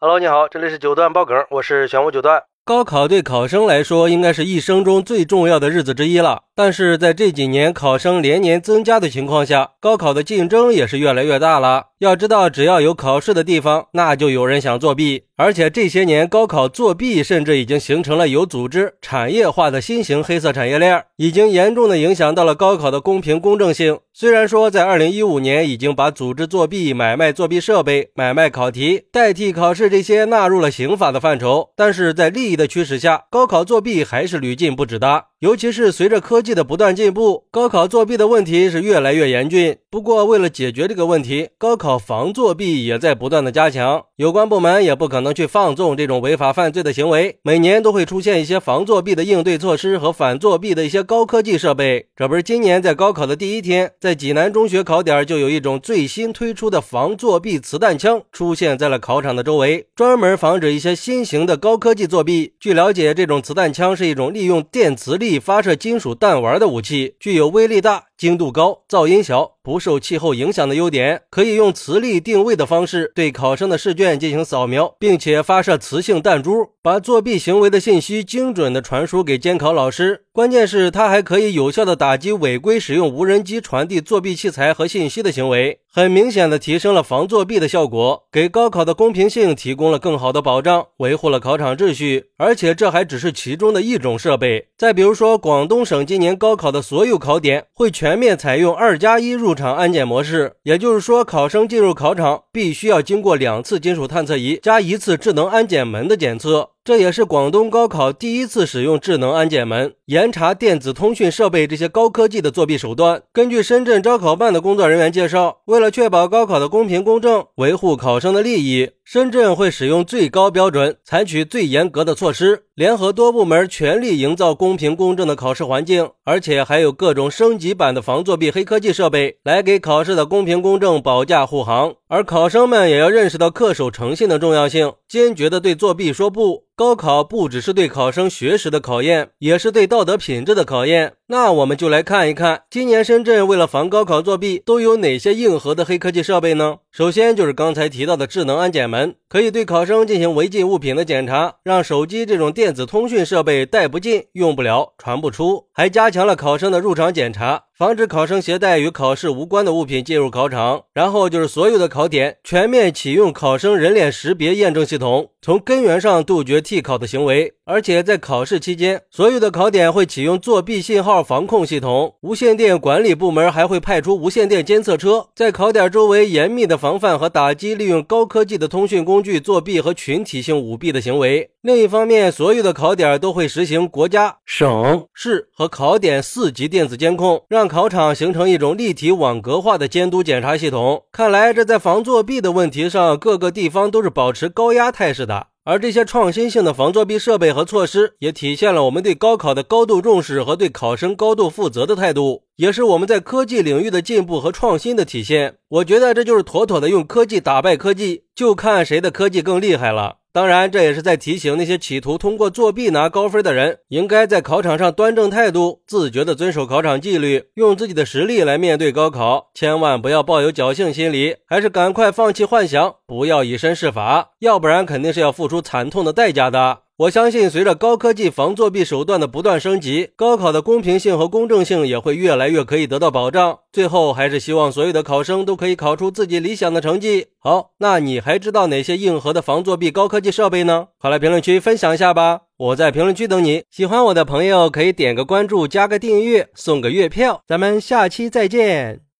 Hello，你好，这里是九段爆梗，我是玄武九段。高考对考生来说，应该是一生中最重要的日子之一了。但是在这几年考生连年增加的情况下，高考的竞争也是越来越大了。要知道，只要有考试的地方，那就有人想作弊。而且这些年，高考作弊甚至已经形成了有组织、产业化的新型黑色产业链，已经严重的影响到了高考的公平公正性。虽然说在二零一五年已经把组织作弊、买卖作弊设备、买卖考题、代替考试这些纳入了刑法的范畴，但是在利益的驱使下，高考作弊还是屡禁不止的。尤其是随着科技的不断进步，高考作弊的问题是越来越严峻。不过，为了解决这个问题，高考防作弊也在不断的加强。有关部门也不可能去放纵这种违法犯罪的行为，每年都会出现一些防作弊的应对措施和反作弊的一些高科技设备。这不是今年在高考的第一天，在济南中学考点就有一种最新推出的防作弊磁弹枪出现在了考场的周围，专门防止一些新型的高科技作弊。据了解，这种磁弹枪是一种利用电磁力。以发射金属弹丸的武器，具有威力大、精度高、噪音小、不受气候影响的优点，可以用磁力定位的方式对考生的试卷进行扫描，并且发射磁性弹珠，把作弊行为的信息精准的传输给监考老师。关键是它还可以有效的打击违规使用无人机传递作弊器材和信息的行为，很明显的提升了防作弊的效果，给高考的公平性提供了更好的保障，维护了考场秩序。而且这还只是其中的一种设备。再比如说，广东省今年高考的所有考点会全全面采用二加一入场安检模式，也就是说，考生进入考场必须要经过两次金属探测仪加一次智能安检门的检测。这也是广东高考第一次使用智能安检门严查电子通讯设备这些高科技的作弊手段。根据深圳招考办的工作人员介绍，为了确保高考的公平公正，维护考生的利益，深圳会使用最高标准，采取最严格的措施，联合多部门全力营造公平公正的考试环境，而且还有各种升级版的防作弊黑科技设备，来给考试的公平公正保驾护航。而考生们也要认识到恪守诚信的重要性，坚决的对作弊说不。高考不只是对考生学识的考验，也是对道德品质的考验。那我们就来看一看，今年深圳为了防高考作弊，都有哪些硬核的黑科技设备呢？首先就是刚才提到的智能安检门，可以对考生进行违禁物品的检查，让手机这种电子通讯设备带不进、用不了、传不出。还加强了考生的入场检查，防止考生携带与考试无关的物品进入考场。然后就是所有的考点全面启用考生人脸识别验证系统，从根源上杜绝替考的行为。而且在考试期间，所有的考点会启用作弊信号号防控系统，无线电管理部门还会派出无线电监测车，在考点周围严密的防范和打击利用高科技的通讯工具作弊和群体性舞弊的行为。另一方面，所有的考点都会实行国家、省市和考点四级电子监控，让考场形成一种立体网格化的监督检查系统。看来，这在防作弊的问题上，各个地方都是保持高压态势的。而这些创新性的防作弊设备和措施，也体现了我们对高考的高度重视和对考生高度负责的态度，也是我们在科技领域的进步和创新的体现。我觉得这就是妥妥的用科技打败科技，就看谁的科技更厉害了。当然，这也是在提醒那些企图通过作弊拿高分的人，应该在考场上端正态度，自觉地遵守考场纪律，用自己的实力来面对高考，千万不要抱有侥幸心理，还是赶快放弃幻想，不要以身试法，要不然肯定是要付出惨痛的代价的。我相信，随着高科技防作弊手段的不断升级，高考的公平性和公正性也会越来越可以得到保障。最后，还是希望所有的考生都可以考出自己理想的成绩。好，那你还知道哪些硬核的防作弊高科技设备呢？快来评论区分享一下吧！我在评论区等你。喜欢我的朋友可以点个关注，加个订阅，送个月票。咱们下期再见。